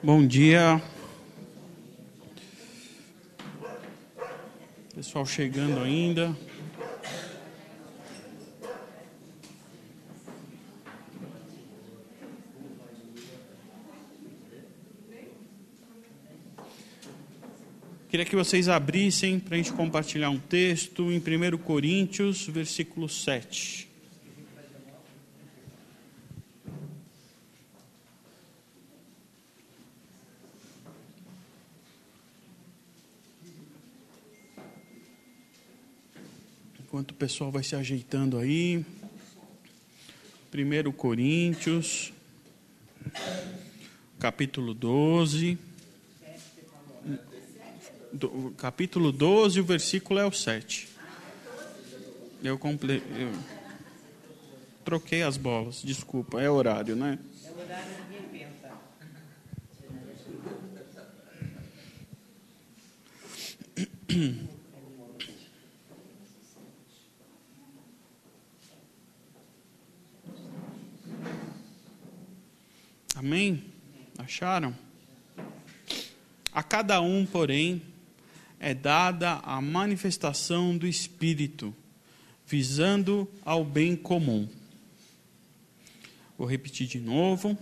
Bom dia. Pessoal chegando ainda. Queria que vocês abrissem para a gente compartilhar um texto em 1 Coríntios, versículo 7. Enquanto o pessoal vai se ajeitando aí. 1 Coríntios, capítulo 12. Do, capítulo 12, o versículo é o 7. Eu, comple... Eu troquei as bolas, desculpa, é horário, né? É horário, ninguém pensa. Amém? Acharam? A cada um, porém, é dada a manifestação do Espírito, visando ao bem comum. Vou repetir de novo.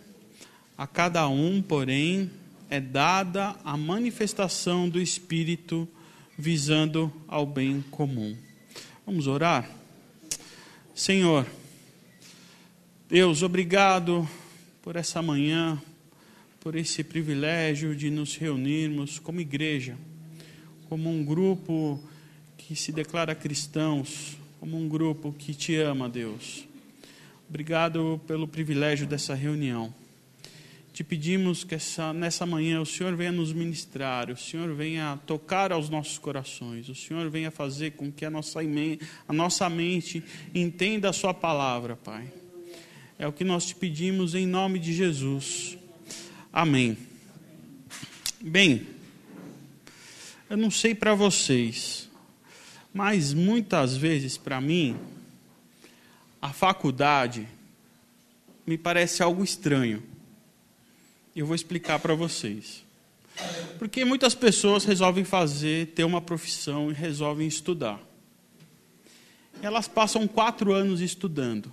A cada um, porém, é dada a manifestação do Espírito, visando ao bem comum. Vamos orar? Senhor, Deus, obrigado por essa manhã, por esse privilégio de nos reunirmos como igreja, como um grupo que se declara cristãos, como um grupo que te ama, Deus. Obrigado pelo privilégio dessa reunião. Te pedimos que essa, nessa manhã o Senhor venha nos ministrar, o Senhor venha tocar aos nossos corações, o Senhor venha fazer com que a nossa, a nossa mente entenda a Sua palavra, Pai. É o que nós te pedimos em nome de Jesus. Amém. Bem, eu não sei para vocês, mas muitas vezes para mim, a faculdade me parece algo estranho. Eu vou explicar para vocês. Porque muitas pessoas resolvem fazer, ter uma profissão e resolvem estudar. Elas passam quatro anos estudando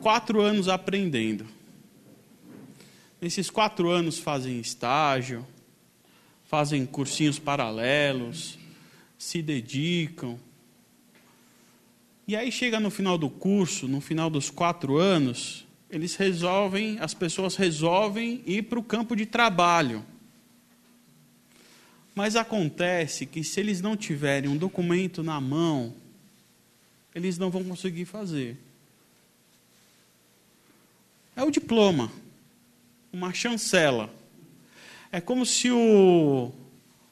quatro anos aprendendo. Nesses quatro anos fazem estágio, fazem cursinhos paralelos, se dedicam. E aí chega no final do curso, no final dos quatro anos, eles resolvem, as pessoas resolvem ir para o campo de trabalho. Mas acontece que se eles não tiverem um documento na mão, eles não vão conseguir fazer. É o diploma, uma chancela. É como se o,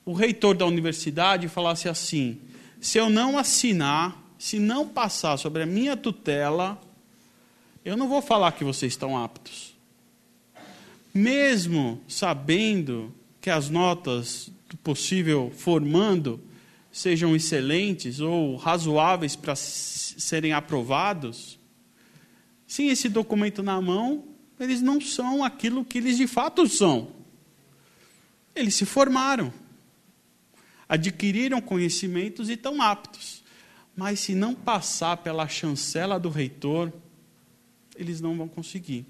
o reitor da universidade falasse assim: se eu não assinar, se não passar sobre a minha tutela, eu não vou falar que vocês estão aptos. Mesmo sabendo que as notas do possível formando sejam excelentes ou razoáveis para serem aprovados, sem esse documento na mão, eles não são aquilo que eles de fato são. Eles se formaram, adquiriram conhecimentos e estão aptos. Mas se não passar pela chancela do reitor, eles não vão conseguir.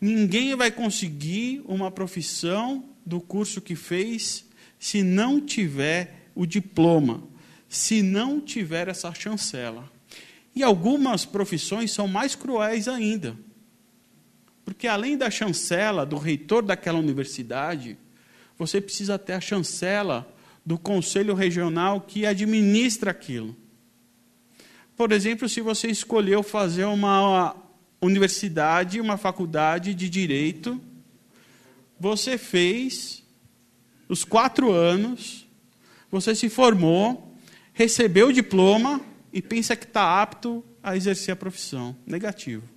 Ninguém vai conseguir uma profissão do curso que fez se não tiver o diploma, se não tiver essa chancela. E algumas profissões são mais cruéis ainda. Porque além da chancela do reitor daquela universidade, você precisa ter a chancela do conselho regional que administra aquilo. Por exemplo, se você escolheu fazer uma universidade, uma faculdade de direito, você fez os quatro anos, você se formou, recebeu o diploma, e pensa que está apto a exercer a profissão. Negativo.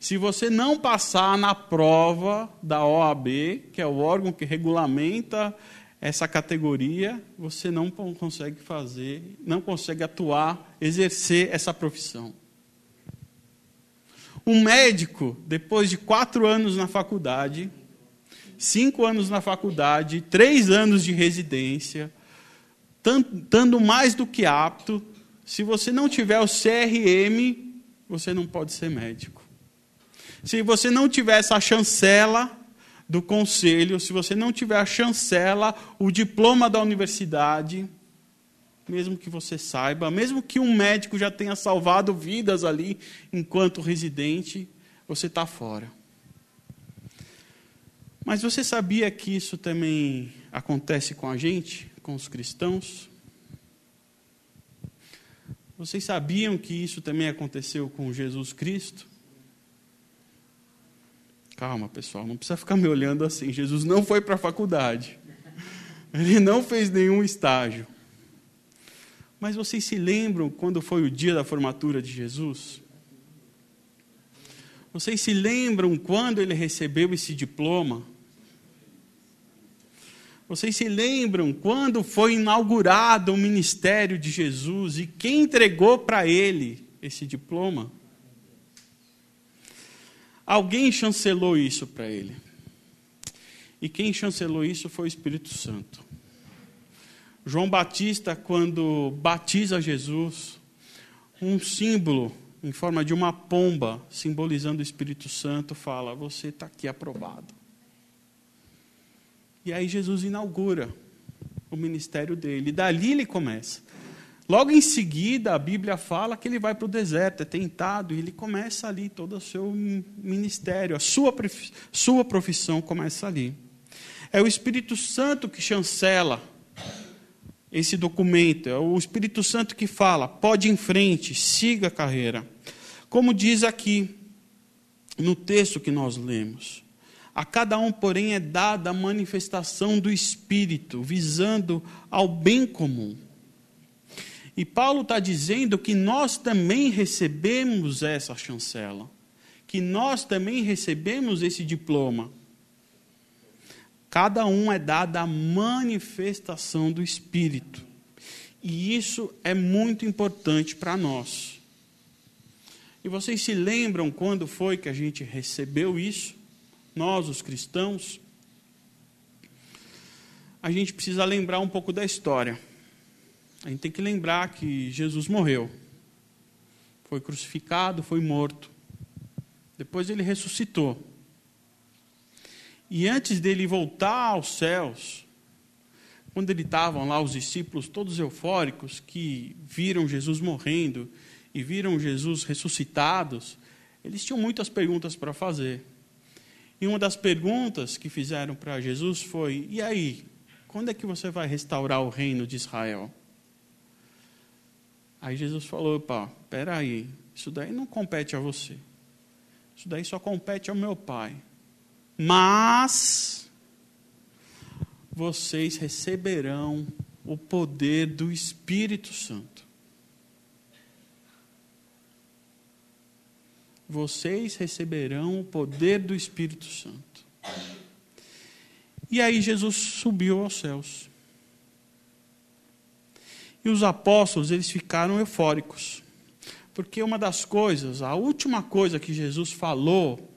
Se você não passar na prova da OAB, que é o órgão que regulamenta essa categoria, você não consegue fazer, não consegue atuar, exercer essa profissão. um médico, depois de quatro anos na faculdade, cinco anos na faculdade, três anos de residência, estando mais do que apto, se você não tiver o CRM, você não pode ser médico. Se você não tiver essa chancela do conselho, se você não tiver a chancela, o diploma da universidade, mesmo que você saiba, mesmo que um médico já tenha salvado vidas ali enquanto residente, você está fora. Mas você sabia que isso também acontece com a gente, com os cristãos? Vocês sabiam que isso também aconteceu com Jesus Cristo? Calma, pessoal, não precisa ficar me olhando assim. Jesus não foi para a faculdade. Ele não fez nenhum estágio. Mas vocês se lembram quando foi o dia da formatura de Jesus? Vocês se lembram quando ele recebeu esse diploma? Vocês se lembram quando foi inaugurado o ministério de Jesus e quem entregou para ele esse diploma? Alguém chancelou isso para ele. E quem chancelou isso foi o Espírito Santo. João Batista, quando batiza Jesus, um símbolo em forma de uma pomba, simbolizando o Espírito Santo, fala: Você está aqui aprovado. E aí Jesus inaugura o ministério dele. E dali ele começa. Logo em seguida, a Bíblia fala que ele vai para o deserto, é tentado, e ele começa ali todo o seu ministério, a sua, sua profissão começa ali. É o Espírito Santo que chancela esse documento. É o Espírito Santo que fala: pode em frente, siga a carreira. Como diz aqui no texto que nós lemos. A cada um, porém, é dada a manifestação do Espírito, visando ao bem comum. E Paulo está dizendo que nós também recebemos essa chancela, que nós também recebemos esse diploma. Cada um é dada a manifestação do Espírito. E isso é muito importante para nós. E vocês se lembram quando foi que a gente recebeu isso? Nós, os cristãos? A gente precisa lembrar um pouco da história. A gente tem que lembrar que Jesus morreu. Foi crucificado, foi morto. Depois ele ressuscitou. E antes dele voltar aos céus, quando ele estavam lá os discípulos todos eufóricos que viram Jesus morrendo e viram Jesus ressuscitados, eles tinham muitas perguntas para fazer. E uma das perguntas que fizeram para Jesus foi: "E aí, quando é que você vai restaurar o reino de Israel?" Aí Jesus falou: "Opa, espera aí, isso daí não compete a você. Isso daí só compete ao meu Pai." Mas vocês receberão o poder do Espírito Santo. Vocês receberão o poder do Espírito Santo. E aí Jesus subiu aos céus. E os apóstolos, eles ficaram eufóricos. Porque uma das coisas, a última coisa que Jesus falou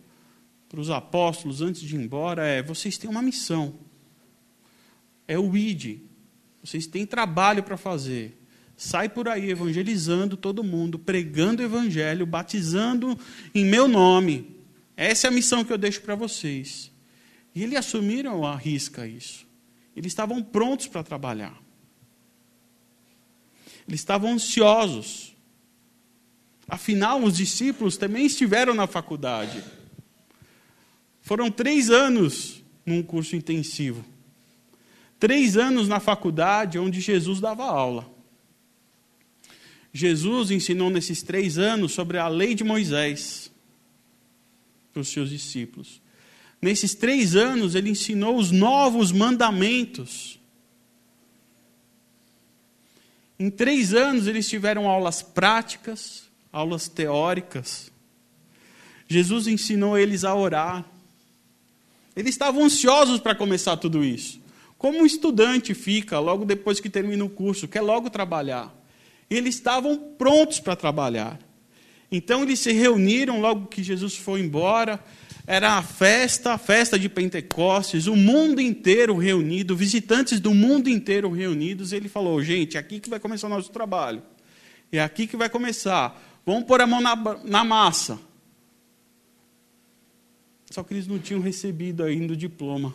para os apóstolos antes de ir embora é: vocês têm uma missão. É o ID. Vocês têm trabalho para fazer. Sai por aí evangelizando todo mundo, pregando o evangelho, batizando em meu nome. Essa é a missão que eu deixo para vocês. E eles assumiram a risca isso. Eles estavam prontos para trabalhar. Eles estavam ansiosos. Afinal, os discípulos também estiveram na faculdade. Foram três anos num curso intensivo. Três anos na faculdade onde Jesus dava aula. Jesus ensinou nesses três anos sobre a lei de Moisés para os seus discípulos. Nesses três anos, ele ensinou os novos mandamentos. Em três anos, eles tiveram aulas práticas, aulas teóricas. Jesus ensinou eles a orar. Eles estavam ansiosos para começar tudo isso. Como um estudante fica logo depois que termina o curso, quer logo trabalhar. Eles estavam prontos para trabalhar. Então eles se reuniram logo que Jesus foi embora. Era a festa, a festa de Pentecostes, o mundo inteiro reunido, visitantes do mundo inteiro reunidos. Ele falou: gente, é aqui que vai começar o nosso trabalho. É aqui que vai começar. Vamos pôr a mão na, na massa. Só que eles não tinham recebido ainda o diploma.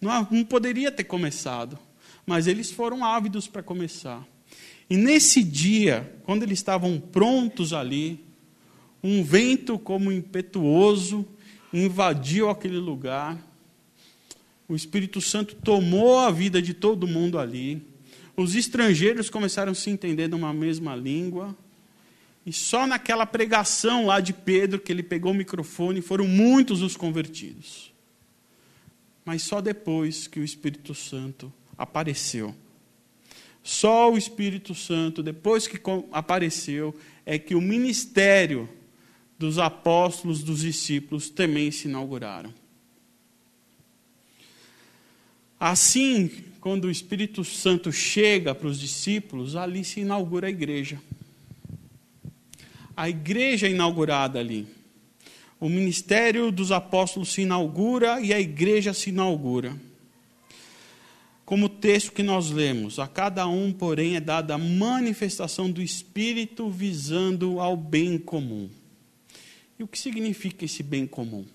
Não, não poderia ter começado, mas eles foram ávidos para começar. E nesse dia, quando eles estavam prontos ali, um vento como impetuoso invadiu aquele lugar. O Espírito Santo tomou a vida de todo mundo ali. Os estrangeiros começaram a se entender numa mesma língua. E só naquela pregação lá de Pedro, que ele pegou o microfone, foram muitos os convertidos. Mas só depois que o Espírito Santo apareceu. Só o Espírito Santo, depois que apareceu, é que o ministério dos apóstolos, dos discípulos, também se inauguraram. Assim, quando o Espírito Santo chega para os discípulos, ali se inaugura a igreja. A igreja é inaugurada ali. O ministério dos apóstolos se inaugura e a igreja se inaugura. Como o texto que nós lemos, a cada um, porém, é dada a manifestação do Espírito visando ao bem comum. E o que significa esse bem comum?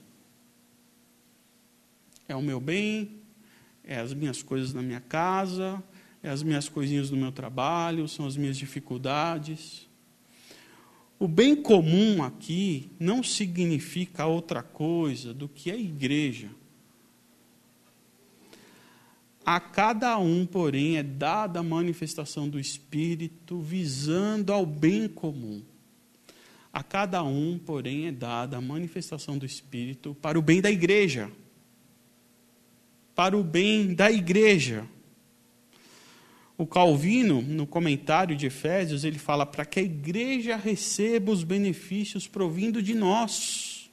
É o meu bem, é as minhas coisas na minha casa, é as minhas coisinhas do meu trabalho, são as minhas dificuldades. O bem comum aqui não significa outra coisa do que a igreja. A cada um, porém, é dada a manifestação do Espírito visando ao bem comum. A cada um, porém, é dada a manifestação do Espírito para o bem da igreja. Para o bem da igreja. O Calvino, no comentário de Efésios, ele fala para que a igreja receba os benefícios provindo de nós.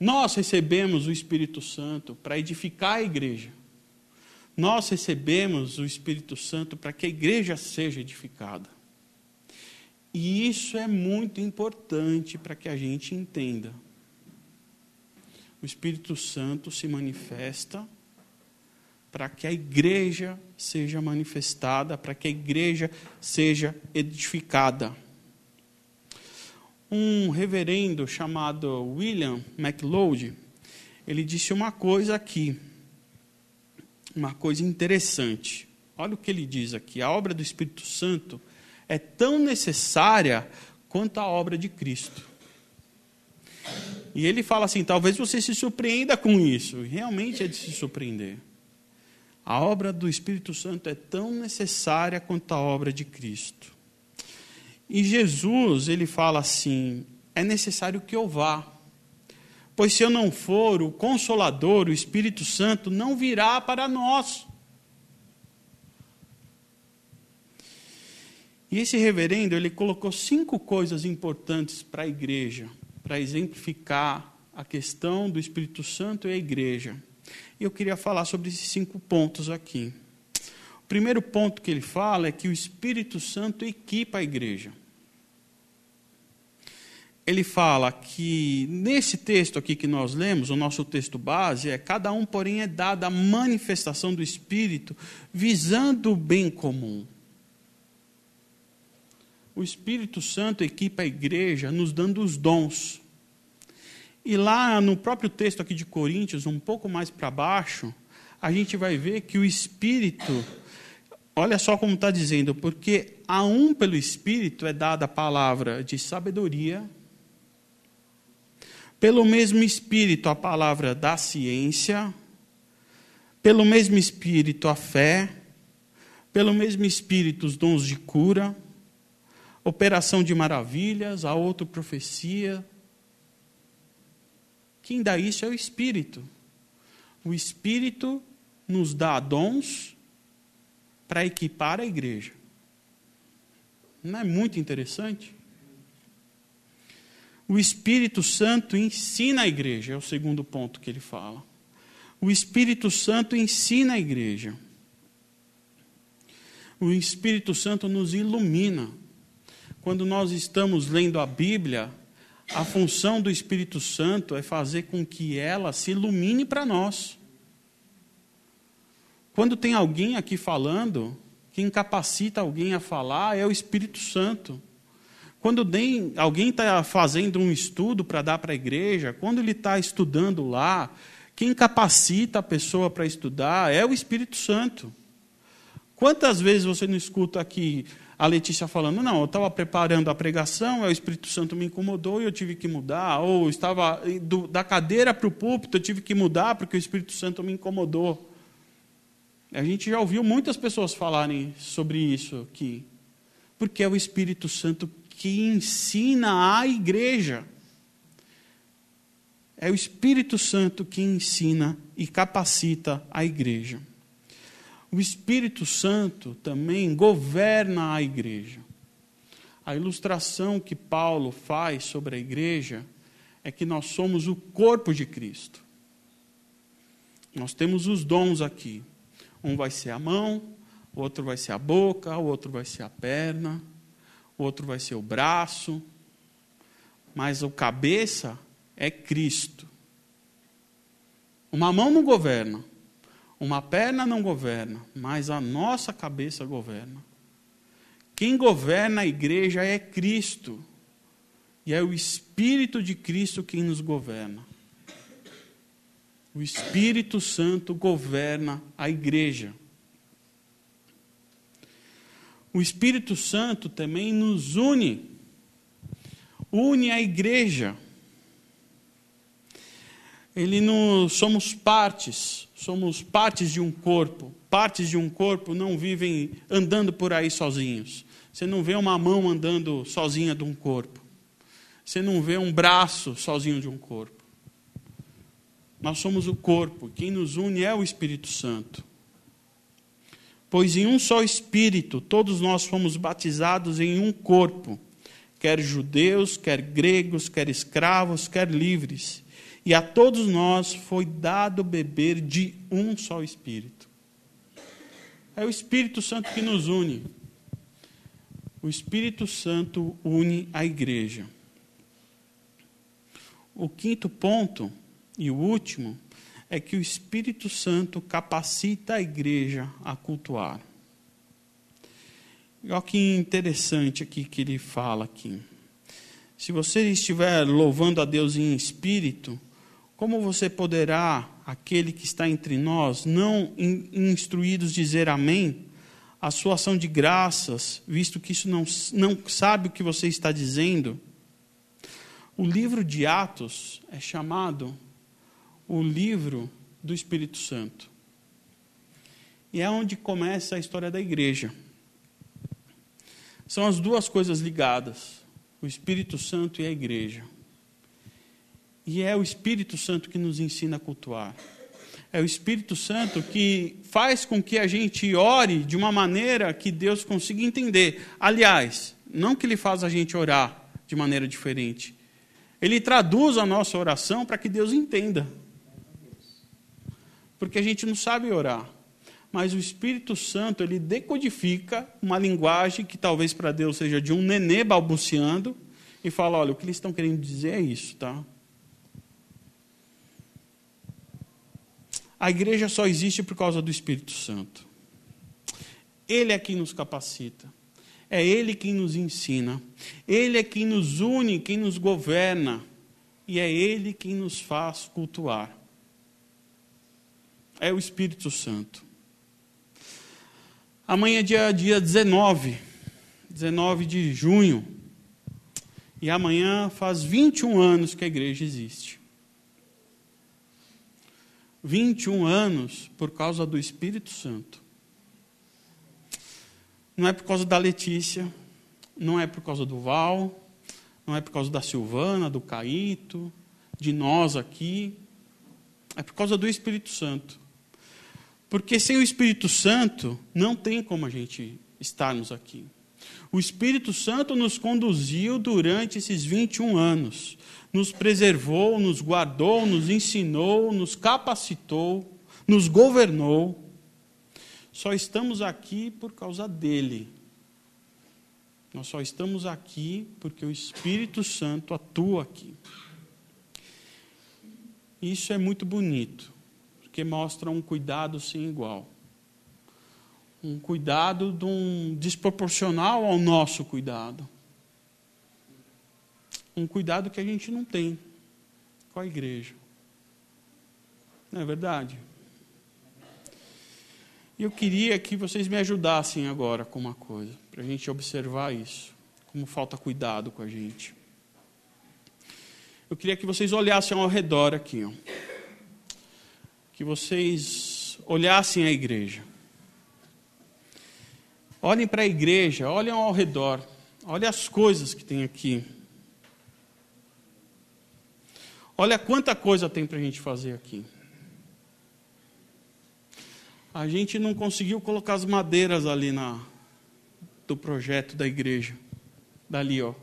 Nós recebemos o Espírito Santo para edificar a igreja. Nós recebemos o Espírito Santo para que a igreja seja edificada. E isso é muito importante para que a gente entenda. O Espírito Santo se manifesta para que a igreja seja manifestada, para que a igreja seja edificada. Um reverendo chamado William MacLeod, ele disse uma coisa aqui, uma coisa interessante. Olha o que ele diz aqui: a obra do Espírito Santo é tão necessária quanto a obra de Cristo. E ele fala assim: talvez você se surpreenda com isso. Realmente é de se surpreender. A obra do Espírito Santo é tão necessária quanto a obra de Cristo. E Jesus, ele fala assim: é necessário que eu vá. Pois se eu não for, o Consolador, o Espírito Santo, não virá para nós. E esse reverendo, ele colocou cinco coisas importantes para a igreja, para exemplificar a questão do Espírito Santo e a igreja. E eu queria falar sobre esses cinco pontos aqui. O primeiro ponto que ele fala é que o Espírito Santo equipa a igreja. Ele fala que nesse texto aqui que nós lemos, o nosso texto base é: cada um, porém, é dada a manifestação do Espírito visando o bem comum o Espírito Santo equipa a igreja nos dando os dons. E lá no próprio texto aqui de Coríntios, um pouco mais para baixo, a gente vai ver que o Espírito, olha só como está dizendo, porque a um pelo Espírito é dada a palavra de sabedoria, pelo mesmo Espírito a palavra da ciência, pelo mesmo Espírito a fé, pelo mesmo Espírito os dons de cura operação de maravilhas, a outra profecia. Quem dá isso é o Espírito. O Espírito nos dá dons para equipar a igreja. Não é muito interessante? O Espírito Santo ensina a igreja, é o segundo ponto que ele fala. O Espírito Santo ensina a igreja. O Espírito Santo nos ilumina. Quando nós estamos lendo a Bíblia, a função do Espírito Santo é fazer com que ela se ilumine para nós. Quando tem alguém aqui falando, quem capacita alguém a falar é o Espírito Santo. Quando alguém está fazendo um estudo para dar para a igreja, quando ele está estudando lá, quem capacita a pessoa para estudar é o Espírito Santo. Quantas vezes você não escuta aqui a Letícia falando, não, eu estava preparando a pregação, o Espírito Santo me incomodou e eu tive que mudar, ou estava do, da cadeira para o púlpito, eu tive que mudar porque o Espírito Santo me incomodou. A gente já ouviu muitas pessoas falarem sobre isso aqui, porque é o Espírito Santo que ensina a igreja. É o Espírito Santo que ensina e capacita a igreja. O Espírito Santo também governa a igreja. A ilustração que Paulo faz sobre a igreja é que nós somos o corpo de Cristo. Nós temos os dons aqui. Um vai ser a mão, o outro vai ser a boca, o outro vai ser a perna, o outro vai ser o braço. Mas o cabeça é Cristo. Uma mão não governa, uma perna não governa, mas a nossa cabeça governa. Quem governa a igreja é Cristo. E é o Espírito de Cristo quem nos governa. O Espírito Santo governa a igreja. O Espírito Santo também nos une, une a igreja. Ele nos somos partes, somos partes de um corpo. Partes de um corpo não vivem andando por aí sozinhos. Você não vê uma mão andando sozinha de um corpo. Você não vê um braço sozinho de um corpo. Nós somos o corpo. Quem nos une é o Espírito Santo. Pois em um só Espírito todos nós fomos batizados em um corpo, quer judeus, quer gregos, quer escravos, quer livres e a todos nós foi dado beber de um só Espírito. É o Espírito Santo que nos une. O Espírito Santo une a igreja. O quinto ponto, e o último, é que o Espírito Santo capacita a igreja a cultuar. Olha que interessante aqui que ele fala aqui. Se você estiver louvando a Deus em espírito, como você poderá, aquele que está entre nós, não instruídos dizer amém? A sua ação de graças, visto que isso não, não sabe o que você está dizendo? O livro de Atos é chamado o livro do Espírito Santo. E é onde começa a história da igreja. São as duas coisas ligadas: o Espírito Santo e a igreja. E é o Espírito Santo que nos ensina a cultuar. É o Espírito Santo que faz com que a gente ore de uma maneira que Deus consiga entender. Aliás, não que ele faz a gente orar de maneira diferente. Ele traduz a nossa oração para que Deus entenda. Porque a gente não sabe orar. Mas o Espírito Santo, ele decodifica uma linguagem que talvez para Deus seja de um nenê balbuciando e fala, olha, o que eles estão querendo dizer é isso, tá? A igreja só existe por causa do Espírito Santo. Ele é quem nos capacita. É Ele quem nos ensina. Ele é quem nos une, quem nos governa. E é Ele quem nos faz cultuar. É o Espírito Santo. Amanhã é dia, dia 19, 19 de junho. E amanhã faz 21 anos que a igreja existe. 21 anos por causa do Espírito Santo. Não é por causa da Letícia, não é por causa do Val, não é por causa da Silvana, do Caíto, de nós aqui. É por causa do Espírito Santo. Porque sem o Espírito Santo, não tem como a gente estarmos aqui. O Espírito Santo nos conduziu durante esses 21 anos nos preservou, nos guardou, nos ensinou, nos capacitou, nos governou. só estamos aqui por causa dele. Nós só estamos aqui porque o Espírito Santo atua aqui. Isso é muito bonito, porque mostra um cuidado sem igual. Um cuidado de um, desproporcional ao nosso cuidado. Um cuidado que a gente não tem com a igreja. Não é verdade? E eu queria que vocês me ajudassem agora com uma coisa, para a gente observar isso, como falta cuidado com a gente. Eu queria que vocês olhassem ao redor aqui, ó. que vocês olhassem a igreja. Olhem para a igreja, olhem ao redor, olhem as coisas que tem aqui. Olha quanta coisa tem para a gente fazer aqui a gente não conseguiu colocar as madeiras ali na do projeto da igreja. Dali, ó,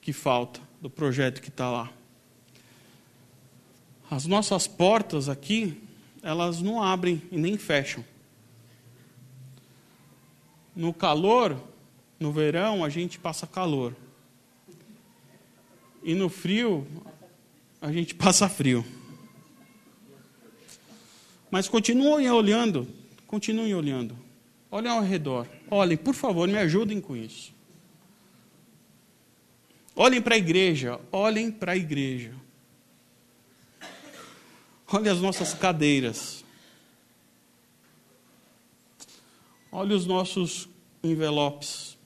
que falta, do projeto que está lá. As nossas portas aqui, elas não abrem e nem fecham. No calor, no verão, a gente passa calor. E no frio, a gente passa frio. Mas continuem olhando Continuem olhando. Olhem ao redor. Olhem, por favor, me ajudem com isso. Olhem para a igreja. Olhem para a igreja. Olhem as nossas cadeiras. Olhem os nossos envelopes.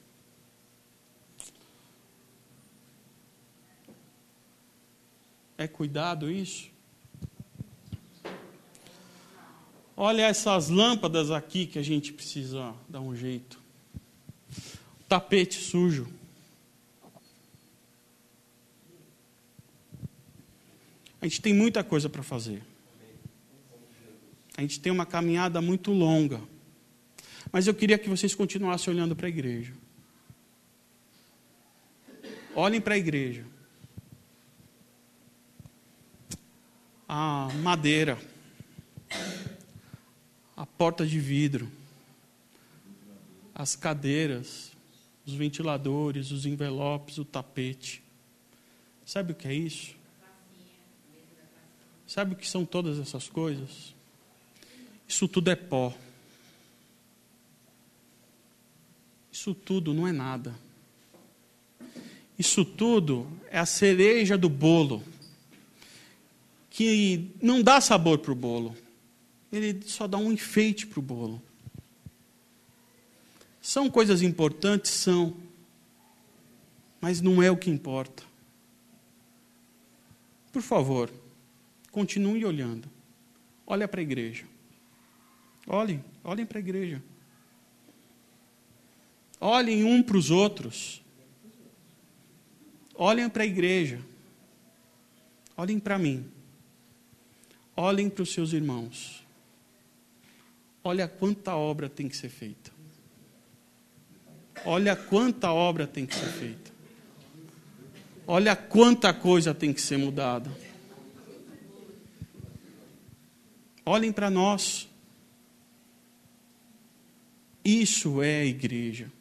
É cuidado isso? Olha essas lâmpadas aqui que a gente precisa dar um jeito. Tapete sujo. A gente tem muita coisa para fazer. A gente tem uma caminhada muito longa. Mas eu queria que vocês continuassem olhando para a igreja. Olhem para a igreja. A madeira a porta de vidro, as cadeiras, os ventiladores, os envelopes, o tapete. Sabe o que é isso? Sabe o que são todas essas coisas? Isso tudo é pó. Isso tudo não é nada. Isso tudo é a cereja do bolo, que não dá sabor para o bolo ele só dá um enfeite para o bolo. São coisas importantes? São. Mas não é o que importa. Por favor, continue olhando. Olha para a igreja. Olhem, olhem para a igreja. Olhem um para os outros. Olhem para a igreja. Olhem para mim. Olhem para os seus irmãos. Olha quanta obra tem que ser feita. Olha quanta obra tem que ser feita. Olha quanta coisa tem que ser mudada. Olhem para nós. Isso é a igreja.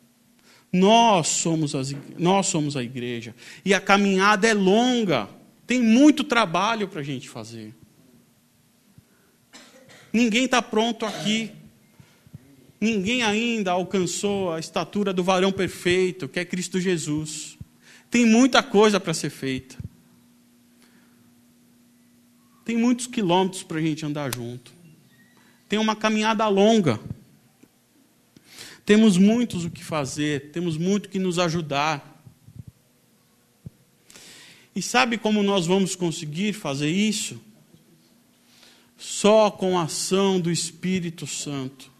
Nós somos, as, nós somos a igreja. E a caminhada é longa. Tem muito trabalho para a gente fazer. Ninguém está pronto aqui. Ninguém ainda alcançou a estatura do varão perfeito, que é Cristo Jesus. Tem muita coisa para ser feita. Tem muitos quilômetros para a gente andar junto. Tem uma caminhada longa. Temos muitos o que fazer, temos muito que nos ajudar. E sabe como nós vamos conseguir fazer isso? Só com a ação do Espírito Santo.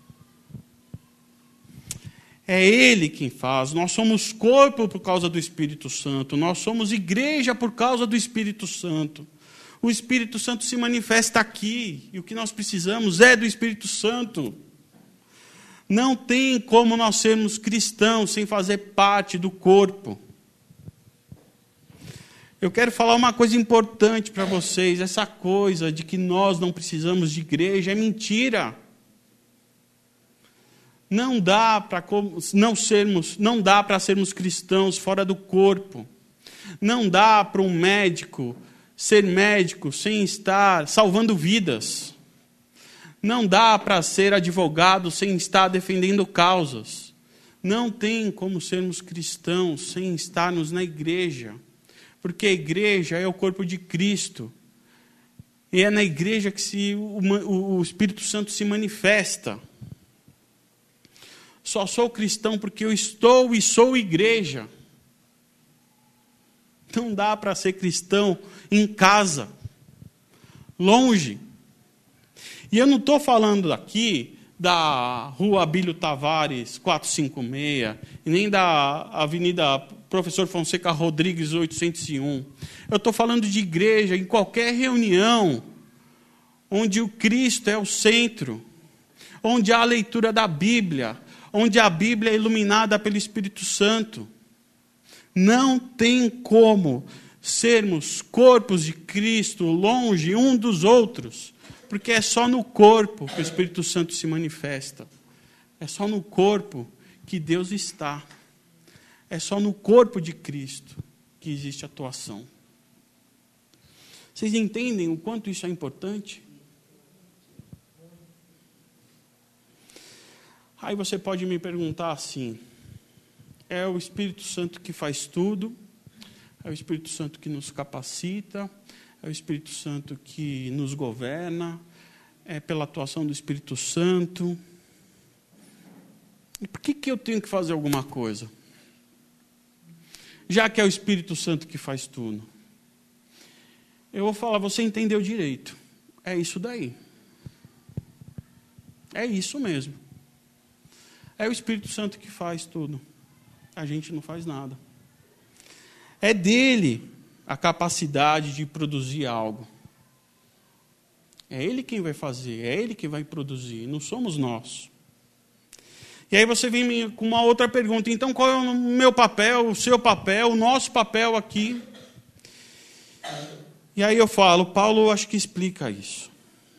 É Ele quem faz. Nós somos corpo por causa do Espírito Santo. Nós somos igreja por causa do Espírito Santo. O Espírito Santo se manifesta aqui. E o que nós precisamos é do Espírito Santo. Não tem como nós sermos cristãos sem fazer parte do corpo. Eu quero falar uma coisa importante para vocês: essa coisa de que nós não precisamos de igreja é mentira. Não dá para não sermos, não dá para sermos cristãos fora do corpo. Não dá para um médico ser médico sem estar salvando vidas. Não dá para ser advogado sem estar defendendo causas. Não tem como sermos cristãos sem estarmos na igreja. Porque a igreja é o corpo de Cristo. E é na igreja que se, o, o Espírito Santo se manifesta. Só sou cristão porque eu estou e sou igreja. Não dá para ser cristão em casa, longe. E eu não estou falando aqui da Rua Abílio Tavares 456, e nem da Avenida Professor Fonseca Rodrigues 801. Eu estou falando de igreja, em qualquer reunião, onde o Cristo é o centro, onde há a leitura da Bíblia, onde a Bíblia é iluminada pelo Espírito Santo. Não tem como sermos corpos de Cristo longe um dos outros, porque é só no corpo que o Espírito Santo se manifesta. É só no corpo que Deus está. É só no corpo de Cristo que existe atuação. Vocês entendem o quanto isso é importante? Aí você pode me perguntar assim: é o Espírito Santo que faz tudo, é o Espírito Santo que nos capacita, é o Espírito Santo que nos governa, é pela atuação do Espírito Santo. E por que, que eu tenho que fazer alguma coisa? Já que é o Espírito Santo que faz tudo. Eu vou falar, você entendeu direito. É isso daí. É isso mesmo. É o Espírito Santo que faz tudo a gente não faz nada. É dele a capacidade de produzir algo. É ele quem vai fazer, é ele que vai produzir, não somos nós. E aí você vem com uma outra pergunta: então qual é o meu papel, o seu papel, o nosso papel aqui? E aí eu falo, Paulo acho que explica isso.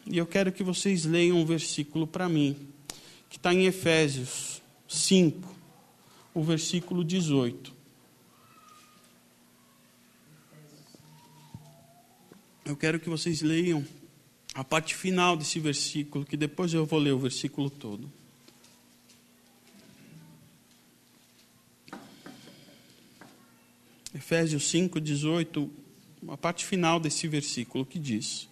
E eu quero que vocês leiam um versículo para mim, que está em Efésios 5 o versículo 18. Eu quero que vocês leiam a parte final desse versículo, que depois eu vou ler o versículo todo. Efésios 5, 18, a parte final desse versículo que diz: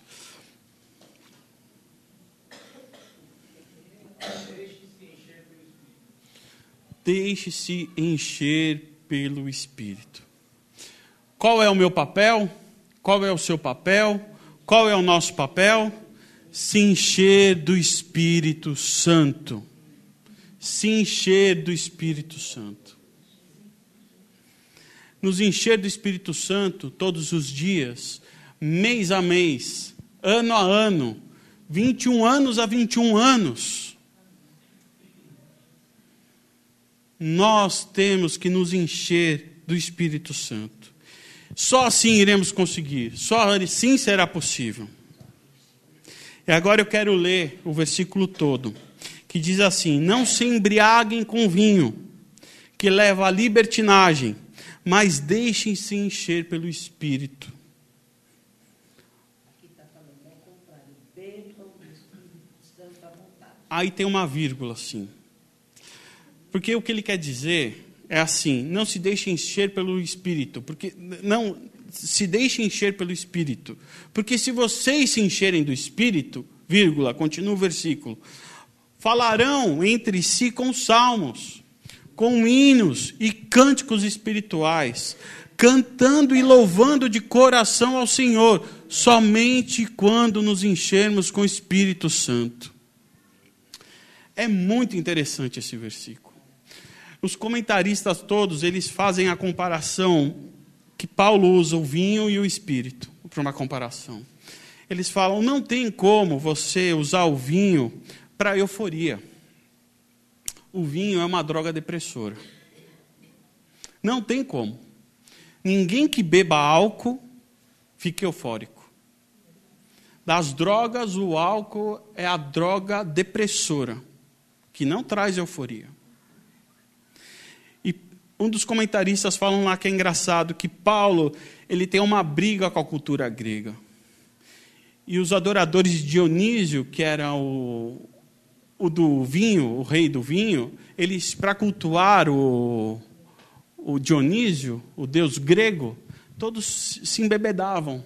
Deixe-se encher pelo Espírito. Qual é o meu papel? Qual é o seu papel? Qual é o nosso papel? Se encher do Espírito Santo. Se encher do Espírito Santo. Nos encher do Espírito Santo todos os dias, mês a mês, ano a ano, 21 anos a 21 anos nós temos que nos encher do Espírito Santo. Só assim iremos conseguir, só assim será possível. E agora eu quero ler o versículo todo, que diz assim: Não se embriaguem com vinho, que leva à libertinagem, mas deixem-se encher pelo Espírito. Aí tem uma vírgula assim. Porque o que ele quer dizer é assim: não se deixe encher pelo Espírito, porque não se deixe encher pelo Espírito, porque se vocês se encherem do Espírito, vírgula, continua o versículo, falarão entre si com salmos, com hinos e cânticos espirituais, cantando e louvando de coração ao Senhor, somente quando nos enchermos com o Espírito Santo. É muito interessante esse versículo. Os comentaristas todos, eles fazem a comparação que Paulo usa o vinho e o espírito para uma comparação. Eles falam: não tem como você usar o vinho para euforia. O vinho é uma droga depressora. Não tem como. Ninguém que beba álcool fica eufórico. Das drogas, o álcool é a droga depressora. que não traz euforia. Um dos comentaristas falam lá que é engraçado que Paulo ele tem uma briga com a cultura grega. E os adoradores de Dionísio, que era o, o do vinho, o rei do vinho, eles, para cultuar o, o Dionísio, o deus grego, todos se embebedavam.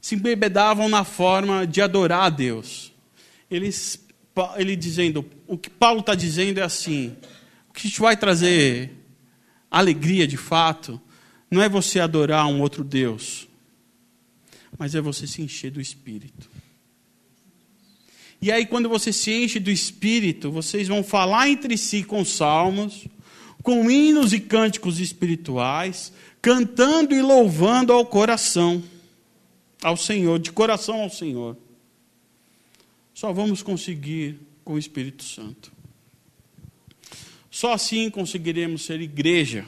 Se embebedavam na forma de adorar a Deus. Eles, ele dizendo, o que Paulo está dizendo é assim: o que te vai trazer alegria de fato não é você adorar um outro Deus, mas é você se encher do Espírito. E aí, quando você se enche do Espírito, vocês vão falar entre si com salmos, com hinos e cânticos espirituais, cantando e louvando ao coração, ao Senhor, de coração ao Senhor. Só vamos conseguir com o Espírito Santo. Só assim conseguiremos ser igreja.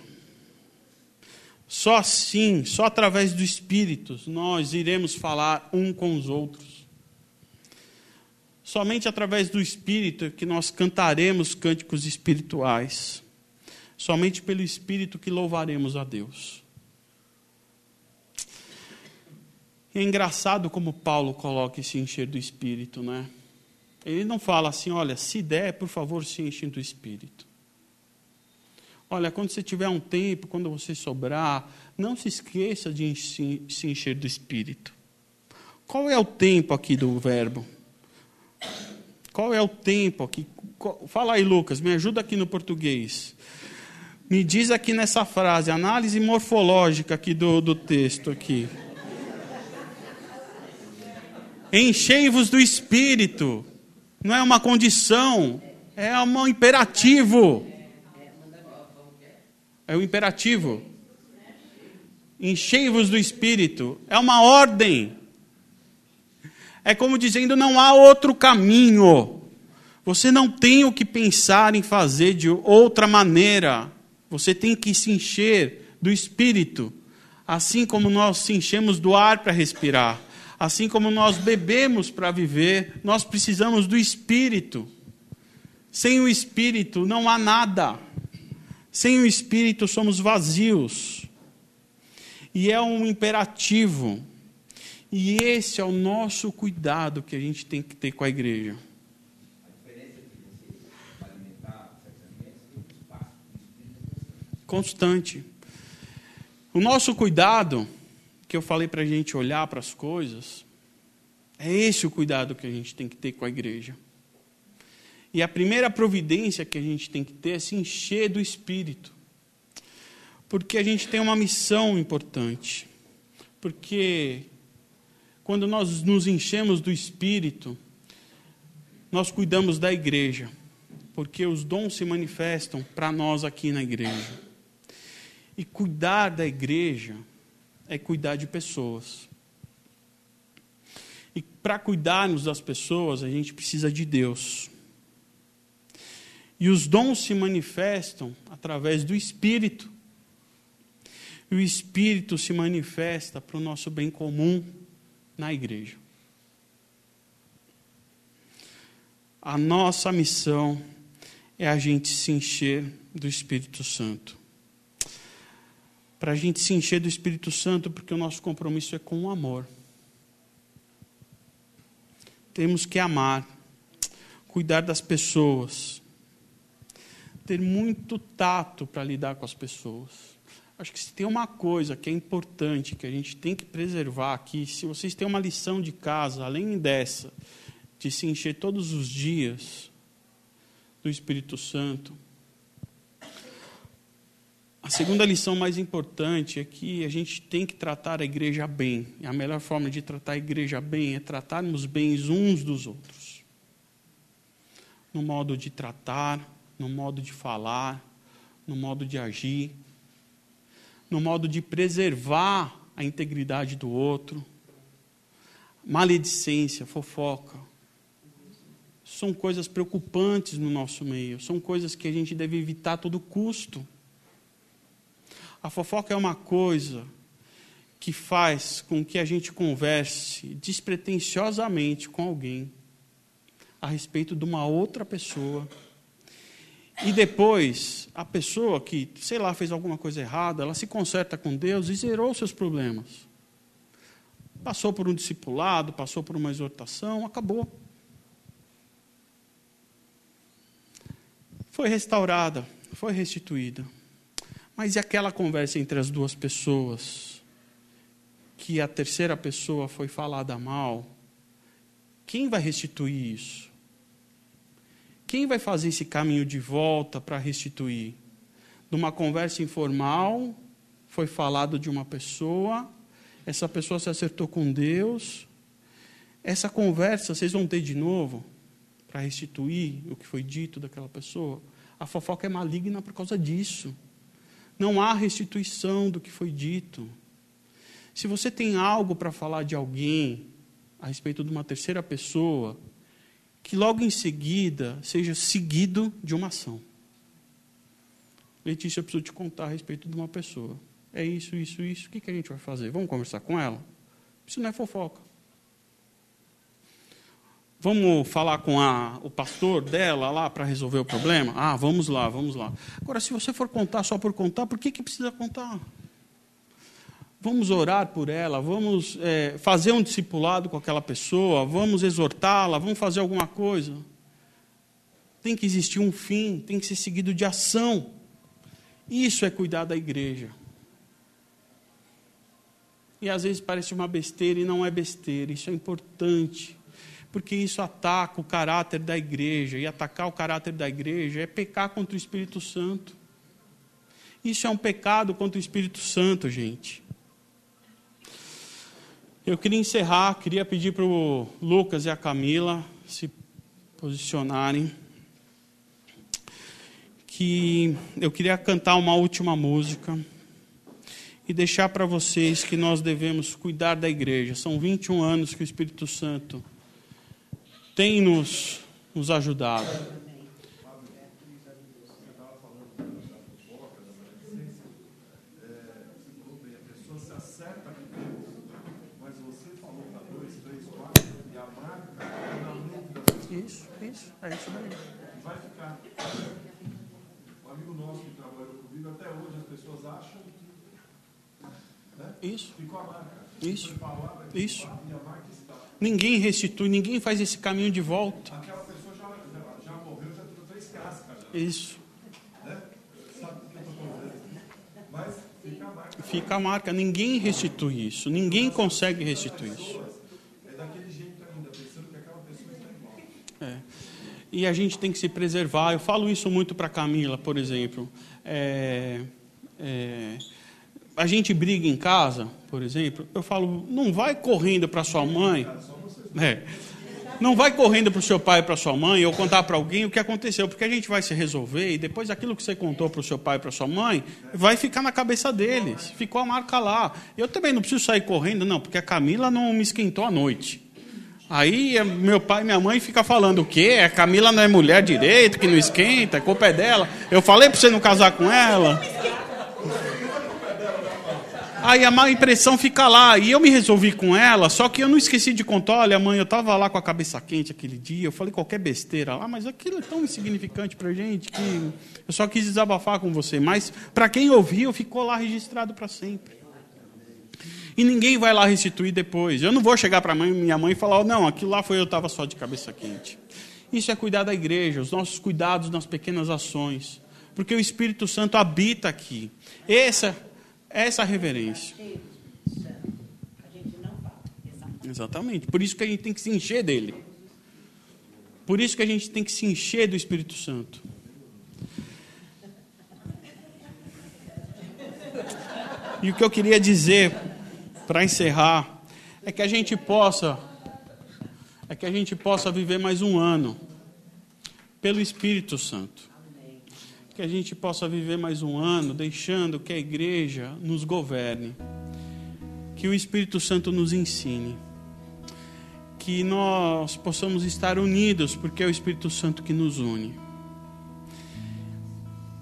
Só assim, só através do Espírito, nós iremos falar um com os outros. Somente através do Espírito que nós cantaremos cânticos espirituais. Somente pelo Espírito que louvaremos a Deus. é engraçado como Paulo coloca esse encher do Espírito, né? Ele não fala assim, olha, se der, por favor, se enche do Espírito. Olha, quando você tiver um tempo, quando você sobrar, não se esqueça de se encher do Espírito. Qual é o tempo aqui do verbo? Qual é o tempo aqui? Fala aí, Lucas, me ajuda aqui no português. Me diz aqui nessa frase, análise morfológica aqui do, do texto aqui. Enchei-vos do Espírito. Não é uma condição, é um imperativo. É o imperativo. Enchei-vos do Espírito. É uma ordem. É como dizendo: não há outro caminho. Você não tem o que pensar em fazer de outra maneira. Você tem que se encher do Espírito. Assim como nós se enchemos do ar para respirar. Assim como nós bebemos para viver, nós precisamos do Espírito. Sem o Espírito não há nada. Sem o Espírito somos vazios. E é um imperativo. E esse é o nosso cuidado que a gente tem que ter com a igreja. Constante. O nosso cuidado que eu falei para a gente olhar para as coisas, é esse o cuidado que a gente tem que ter com a igreja. E a primeira providência que a gente tem que ter é se encher do Espírito. Porque a gente tem uma missão importante. Porque quando nós nos enchemos do Espírito, nós cuidamos da igreja. Porque os dons se manifestam para nós aqui na igreja. E cuidar da igreja é cuidar de pessoas. E para cuidarmos das pessoas, a gente precisa de Deus. E os dons se manifestam através do Espírito. E o Espírito se manifesta para o nosso bem comum na igreja. A nossa missão é a gente se encher do Espírito Santo para a gente se encher do Espírito Santo, porque o nosso compromisso é com o amor. Temos que amar, cuidar das pessoas, ter muito tato para lidar com as pessoas. Acho que se tem uma coisa que é importante, que a gente tem que preservar aqui, se vocês têm uma lição de casa, além dessa, de se encher todos os dias do Espírito Santo, a segunda lição mais importante é que a gente tem que tratar a igreja bem. E a melhor forma de tratar a igreja bem é tratarmos bem uns dos outros. No modo de tratar, no modo de falar, no modo de agir, no modo de preservar a integridade do outro. Maledicência, fofoca. São coisas preocupantes no nosso meio, são coisas que a gente deve evitar a todo custo. A fofoca é uma coisa que faz com que a gente converse despretensiosamente com alguém a respeito de uma outra pessoa E depois, a pessoa que, sei lá, fez alguma coisa errada, ela se conserta com Deus e zerou seus problemas. Passou por um discipulado, passou por uma exortação, acabou. Foi restaurada, foi restituída. Mas e aquela conversa entre as duas pessoas? Que a terceira pessoa foi falada mal? Quem vai restituir isso? Quem vai fazer esse caminho de volta para restituir? Numa conversa informal, foi falado de uma pessoa, essa pessoa se acertou com Deus. Essa conversa vocês vão ter de novo para restituir o que foi dito daquela pessoa. A fofoca é maligna por causa disso. Não há restituição do que foi dito. Se você tem algo para falar de alguém a respeito de uma terceira pessoa, que logo em seguida seja seguido de uma ação. Letícia, eu preciso te contar a respeito de uma pessoa. É isso, isso, isso. O que, que a gente vai fazer? Vamos conversar com ela? Isso não é fofoca. Vamos falar com a, o pastor dela lá para resolver o problema? Ah, vamos lá, vamos lá. Agora, se você for contar só por contar, por que, que precisa contar? Vamos orar por ela, vamos é, fazer um discipulado com aquela pessoa, vamos exortá-la, vamos fazer alguma coisa. Tem que existir um fim, tem que ser seguido de ação. Isso é cuidar da igreja. E às vezes parece uma besteira e não é besteira, isso é importante. Porque isso ataca o caráter da igreja, e atacar o caráter da igreja é pecar contra o Espírito Santo. Isso é um pecado contra o Espírito Santo, gente. Eu queria encerrar, queria pedir para o Lucas e a Camila se posicionarem. Que eu queria cantar uma última música e deixar para vocês que nós devemos cuidar da igreja. São 21 anos que o Espírito Santo tem nos, nos ajudado. Isso, é isso daí. Vai ficar. Um amigo nosso que trabalhou comigo, até hoje as pessoas acham que. Né? Isso. Ficou a marca. Isso. Palavra, Isso. E a marca está. Ninguém restitui, ninguém faz esse caminho de volta. Aquela pessoa já, já, já morreu, já tirou três cascas. Já, Isso. né? Sabe o que eu estou dizendo? Mas fica a marca. Fica a marca. Ninguém restitui isso. Ninguém consegue restituir isso. É daquele jeito ainda, pensando que aquela pessoa está igual. É. E a gente tem que se preservar. Eu falo isso muito para Camila, por exemplo. É, é, a gente briga em casa, por exemplo. Eu falo, não vai correndo para sua mãe. É, não vai correndo para o seu pai e para sua mãe ou contar para alguém o que aconteceu, porque a gente vai se resolver e depois aquilo que você contou para o seu pai e para sua mãe vai ficar na cabeça deles. Ficou a marca lá. Eu também não preciso sair correndo, não, porque a Camila não me esquentou à noite. Aí eh, meu pai e minha mãe ficam falando o quê? A Camila não é mulher direito, que não esquenta, a culpa é dela. Eu falei para você não casar com ela. Aí a má impressão fica lá. E eu me resolvi com ela, só que eu não esqueci de contar. Olha, mãe, eu estava lá com a cabeça quente aquele dia. Eu falei qualquer besteira lá, mas aquilo é tão insignificante para gente que eu só quis desabafar com você. Mas para quem ouviu, ficou lá registrado para sempre. E ninguém vai lá restituir depois. Eu não vou chegar para minha mãe e falar, oh, não, aquilo lá foi eu estava só de cabeça quente. Isso é cuidar da igreja, os nossos cuidados nas pequenas ações. Porque o Espírito Santo habita aqui. Essa, essa reverência. Exatamente. Por isso que a gente tem que se encher dele. Por isso que a gente tem que se encher do Espírito Santo. E o que eu queria dizer para encerrar é que a gente possa é que a gente possa viver mais um ano pelo Espírito Santo. Que a gente possa viver mais um ano deixando que a igreja nos governe. Que o Espírito Santo nos ensine. Que nós possamos estar unidos, porque é o Espírito Santo que nos une.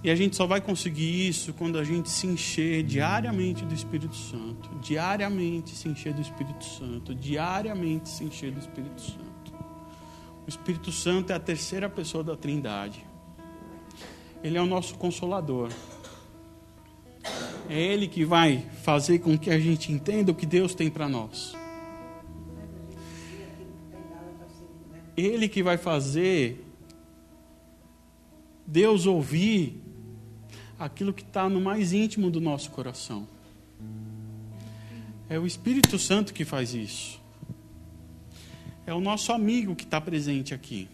E a gente só vai conseguir isso quando a gente se encher diariamente do Espírito Santo. Diariamente se encher do Espírito Santo. Diariamente se encher do Espírito Santo. O Espírito Santo é a terceira pessoa da Trindade. Ele é o nosso consolador. É Ele que vai fazer com que a gente entenda o que Deus tem para nós. Ele que vai fazer Deus ouvir aquilo que está no mais íntimo do nosso coração. É o Espírito Santo que faz isso. É o nosso amigo que está presente aqui.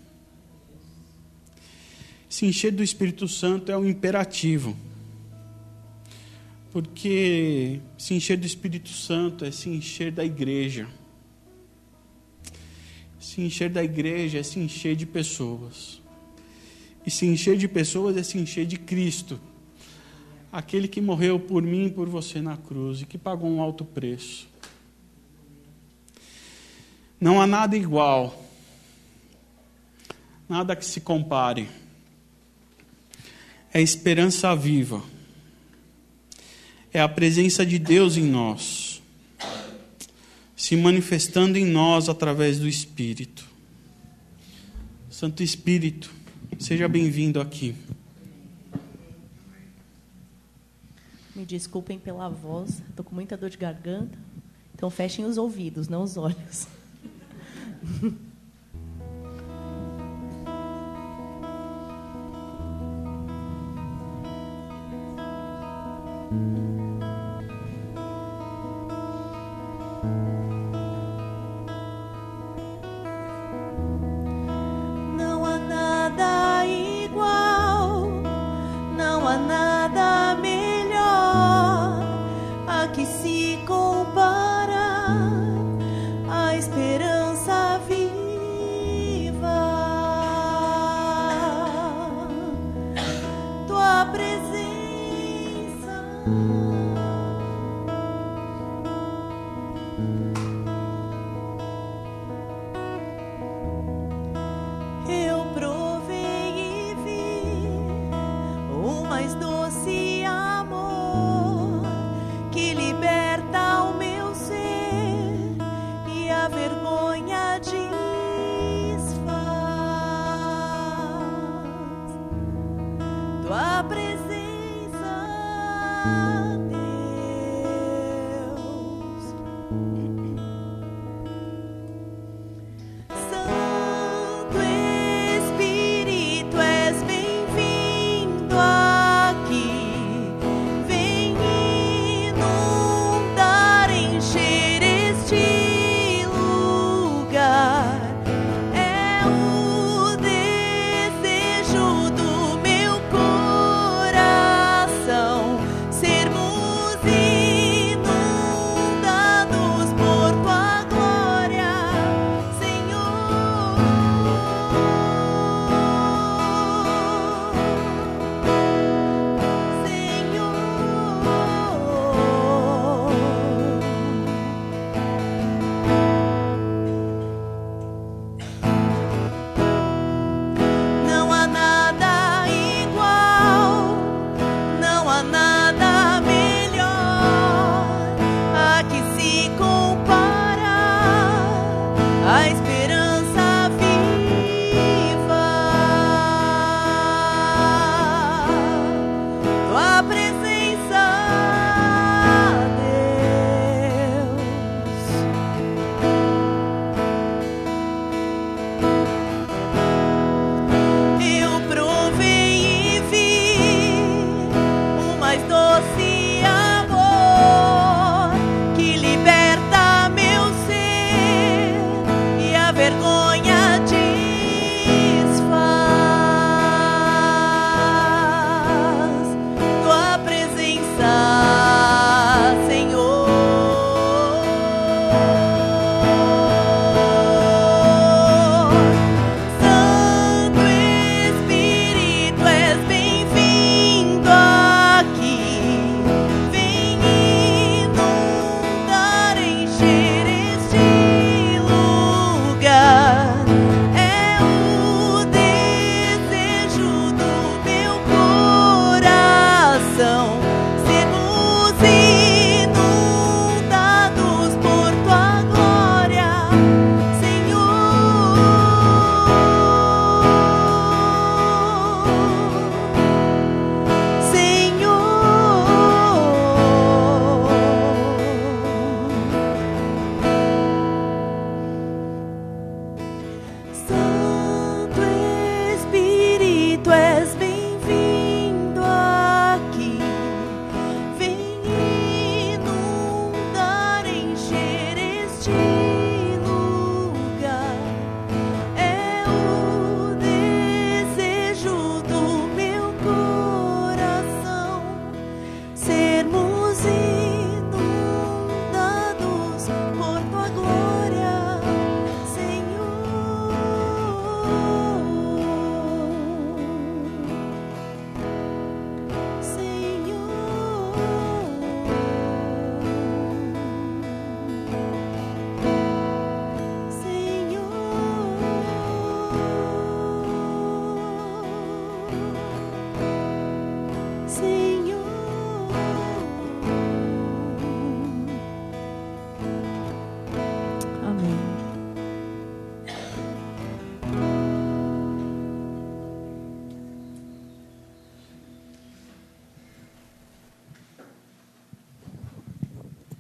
Se encher do Espírito Santo é um imperativo. Porque se encher do Espírito Santo é se encher da igreja. Se encher da igreja é se encher de pessoas. E se encher de pessoas é se encher de Cristo. Aquele que morreu por mim e por você na cruz e que pagou um alto preço. Não há nada igual, nada que se compare. É esperança viva, é a presença de Deus em nós, se manifestando em nós através do Espírito. Santo Espírito, seja bem-vindo aqui. Me desculpem pela voz, estou com muita dor de garganta, então fechem os ouvidos, não os olhos.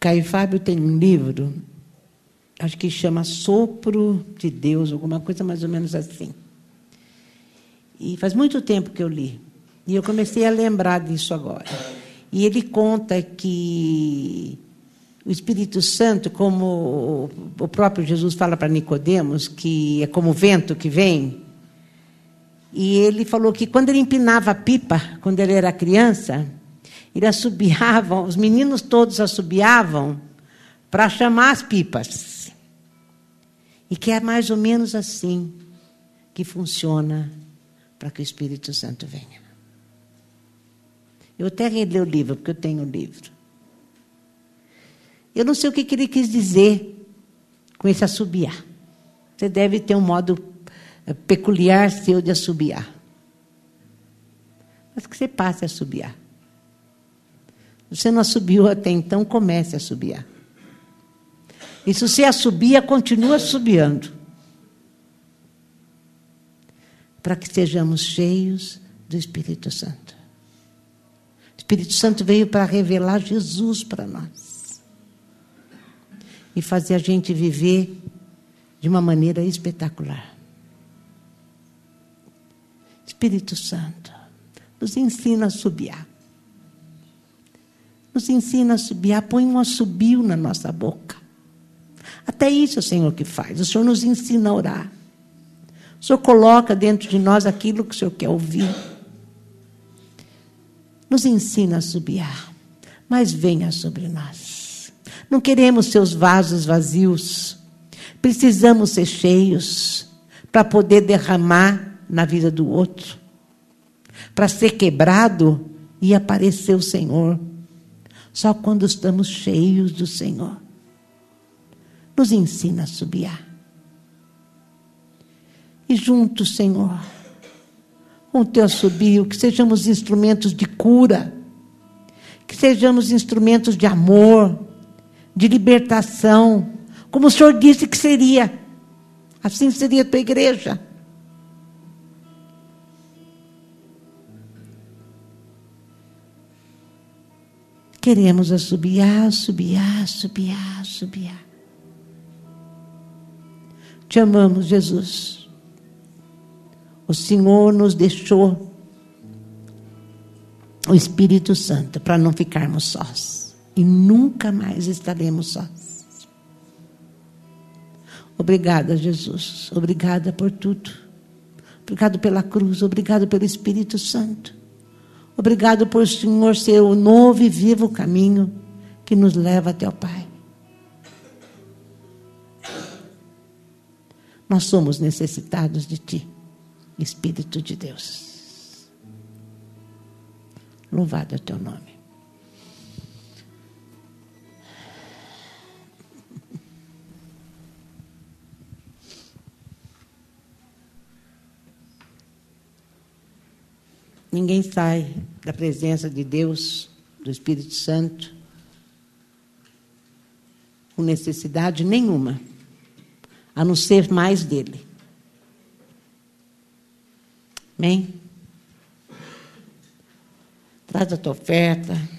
Caio Fábio tem um livro, acho que chama Sopro de Deus, alguma coisa mais ou menos assim. E faz muito tempo que eu li. E eu comecei a lembrar disso agora. E ele conta que o Espírito Santo, como o próprio Jesus fala para Nicodemos, que é como o vento que vem. E ele falou que quando ele empinava a pipa, quando ele era criança, ele assobiava, os meninos todos assobiavam para chamar as pipas. E que é mais ou menos assim que funciona para que o Espírito Santo venha. Eu até reli o livro, porque eu tenho o livro. Eu não sei o que, ele quis dizer com esse assobiar. Você deve ter um modo eh, peculiar seu de assobiar. Mas que você passe a assobiar. Você não assobiou até então, comece a assobiar. E se você assobia, continua assobiando. Para que sejamos cheios do Espírito Santo. O Espírito Santo veio para revelar Jesus para nós. E fazer a gente viver de uma maneira espetacular. Espírito Santo, nos ensina a subiar nos ensina a subiar, põe um assobio na nossa boca. Até isso é o Senhor que faz. O Senhor nos ensina a orar. O Senhor coloca dentro de nós aquilo que o Senhor quer ouvir. Nos ensina a subiar, mas venha sobre nós. Não queremos seus vasos vazios. Precisamos ser cheios para poder derramar na vida do outro. Para ser quebrado e aparecer o Senhor só quando estamos cheios do Senhor. Nos ensina a subiar. E juntos, Senhor, com o teu assobio, que sejamos instrumentos de cura, que sejamos instrumentos de amor, de libertação, como o Senhor disse que seria. Assim seria a tua igreja. Queremos assobiar, assobiar, assobiar, assobiar. Te amamos, Jesus. O Senhor nos deixou o Espírito Santo para não ficarmos sós. E nunca mais estaremos sós. Obrigada, Jesus. Obrigada por tudo. Obrigado pela cruz. Obrigado pelo Espírito Santo. Obrigado por o Senhor ser o novo e vivo caminho que nos leva até o Pai. Nós somos necessitados de Ti, Espírito de Deus. Louvado é o Teu nome. Ninguém sai da presença de Deus, do Espírito Santo, com necessidade nenhuma, a não ser mais dele. Amém? Traz a tua oferta.